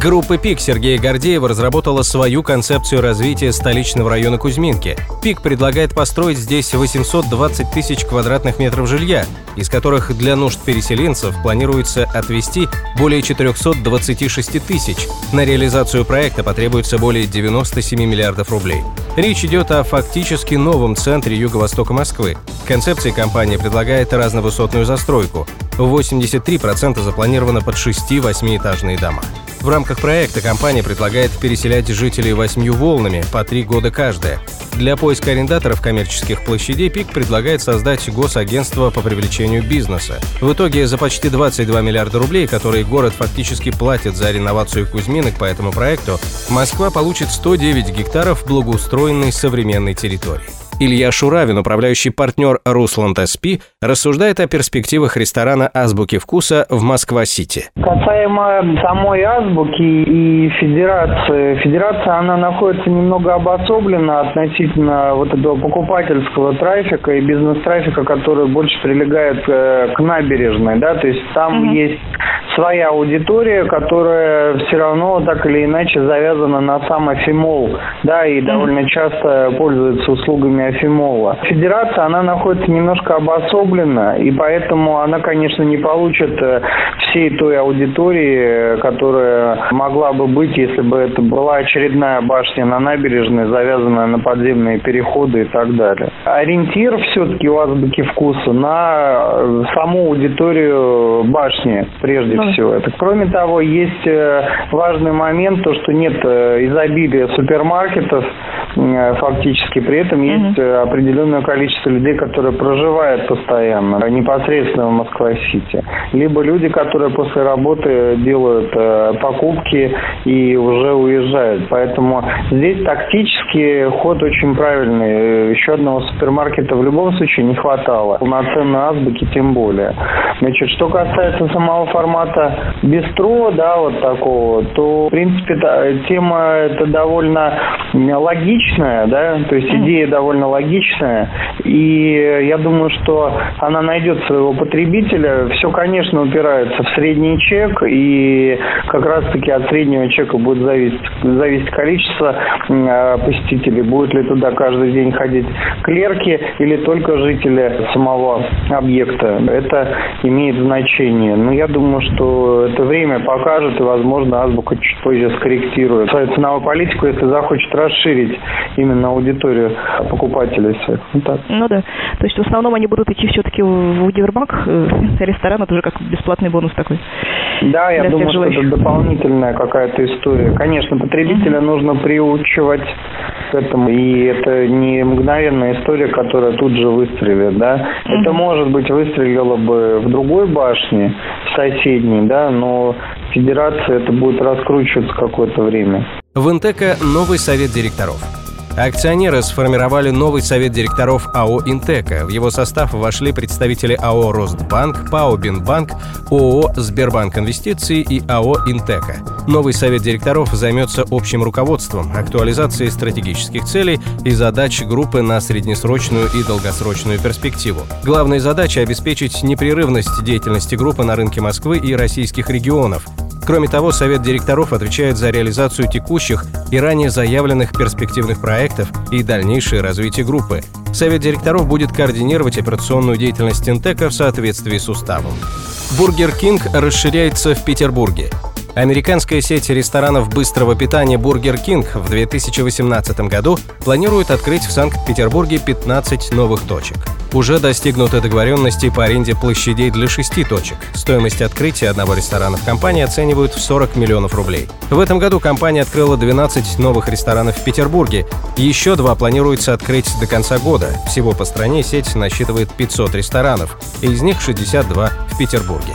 Группа «Пик» Сергея Гордеева разработала свою концепцию развития столичного района Кузьминки. «Пик» предлагает построить здесь 820 тысяч квадратных метров жилья, из которых для нужд переселенцев планируется отвести более 426 тысяч. На реализацию проекта потребуется более 97 миллиардов рублей. Речь идет о фактически новом центре юго-востока Москвы. Концепция компании предлагает разновысотную застройку. 83% запланировано под 6-8-этажные дома. В рамках проекта компания предлагает переселять жителей восьмью волнами по три года каждая. Для поиска арендаторов коммерческих площадей ПИК предлагает создать госагентство по привлечению бизнеса. В итоге за почти 22 миллиарда рублей, которые город фактически платит за реновацию Кузьминок по этому проекту, Москва получит 109 гектаров благоустроенной современной территории. Илья Шуравин, управляющий партнер Русланд СП, рассуждает о перспективах ресторана «Азбуки вкуса» в Москва-Сити. Касаемо самой «Азбуки» и Федерации, Федерация, она находится немного обособлена относительно вот этого покупательского трафика и бизнес-трафика, который больше прилегает э, к набережной, да, то есть там mm-hmm. есть своя аудитория, которая все равно так или иначе завязана на сам Афимол, да, и довольно часто пользуется услугами Афимола. Федерация, она находится немножко обособлена, и поэтому она, конечно, не получит э, всей той аудитории, которая могла бы быть, если бы это была очередная башня на набережной, завязанная на подземные переходы и так далее. Ориентир все-таки у Азбуки вкуса на саму аудиторию башни, прежде ну. Всего. Это, кроме того, есть э, важный момент, то, что нет э, изобилия супермаркетов, фактически при этом есть э, определенное количество людей, которые проживают постоянно, непосредственно в Москва-Сити. Либо люди, которые после работы делают э, покупки и уже уезжают. Поэтому здесь тактически ход очень правильный. Еще одного супермаркета в любом случае не хватало. Полноценной азбуки тем более. Значит, что касается самого формата бистро, да, вот такого, то, в принципе, тема это довольно логичная, да, то есть идея довольно довольно логичная, и я думаю, что она найдет своего потребителя. Все, конечно, упирается в средний чек, и как раз-таки от среднего чека будет зависеть, зависеть количество а, посетителей. Будет ли туда каждый день ходить клерки или только жители самого объекта. Это имеет значение. Но я думаю, что это время покажет, и, возможно, Азбука чуть позже скорректирует свою ценовую политику, если захочет расширить именно аудиторию покупателей своих. Ну, так. ну да. То есть в основном они будут идти все-таки в универмаг, э, ресторан, это уже как бесплатный бонус такой. Да, я думаю, что это дополнительная какая-то история. Конечно, потребителя mm-hmm. нужно приучивать к этому, и это не мгновенная история, которая тут же выстрелит, да. Mm-hmm. Это, может быть, выстрелило бы в другой башне, соседней, да, но федерация это будет раскручиваться какое-то время. В Интека новый совет директоров. Акционеры сформировали новый совет директоров АО «Интека». В его состав вошли представители АО «Ростбанк», ПАО «Бинбанк», ООО «Сбербанк Инвестиции» и АО «Интека». Новый совет директоров займется общим руководством, актуализацией стратегических целей и задач группы на среднесрочную и долгосрочную перспективу. Главная задача – обеспечить непрерывность деятельности группы на рынке Москвы и российских регионов, Кроме того, Совет директоров отвечает за реализацию текущих и ранее заявленных перспективных проектов и дальнейшее развитие группы. Совет директоров будет координировать операционную деятельность Интека в соответствии с уставом. Burger King расширяется в Петербурге. Американская сеть ресторанов быстрого питания Burger King в 2018 году планирует открыть в Санкт-Петербурге 15 новых точек. Уже достигнуты договоренности по аренде площадей для шести точек. Стоимость открытия одного ресторана в компании оценивают в 40 миллионов рублей. В этом году компания открыла 12 новых ресторанов в Петербурге. Еще два планируется открыть до конца года. Всего по стране сеть насчитывает 500 ресторанов, из них 62 в Петербурге.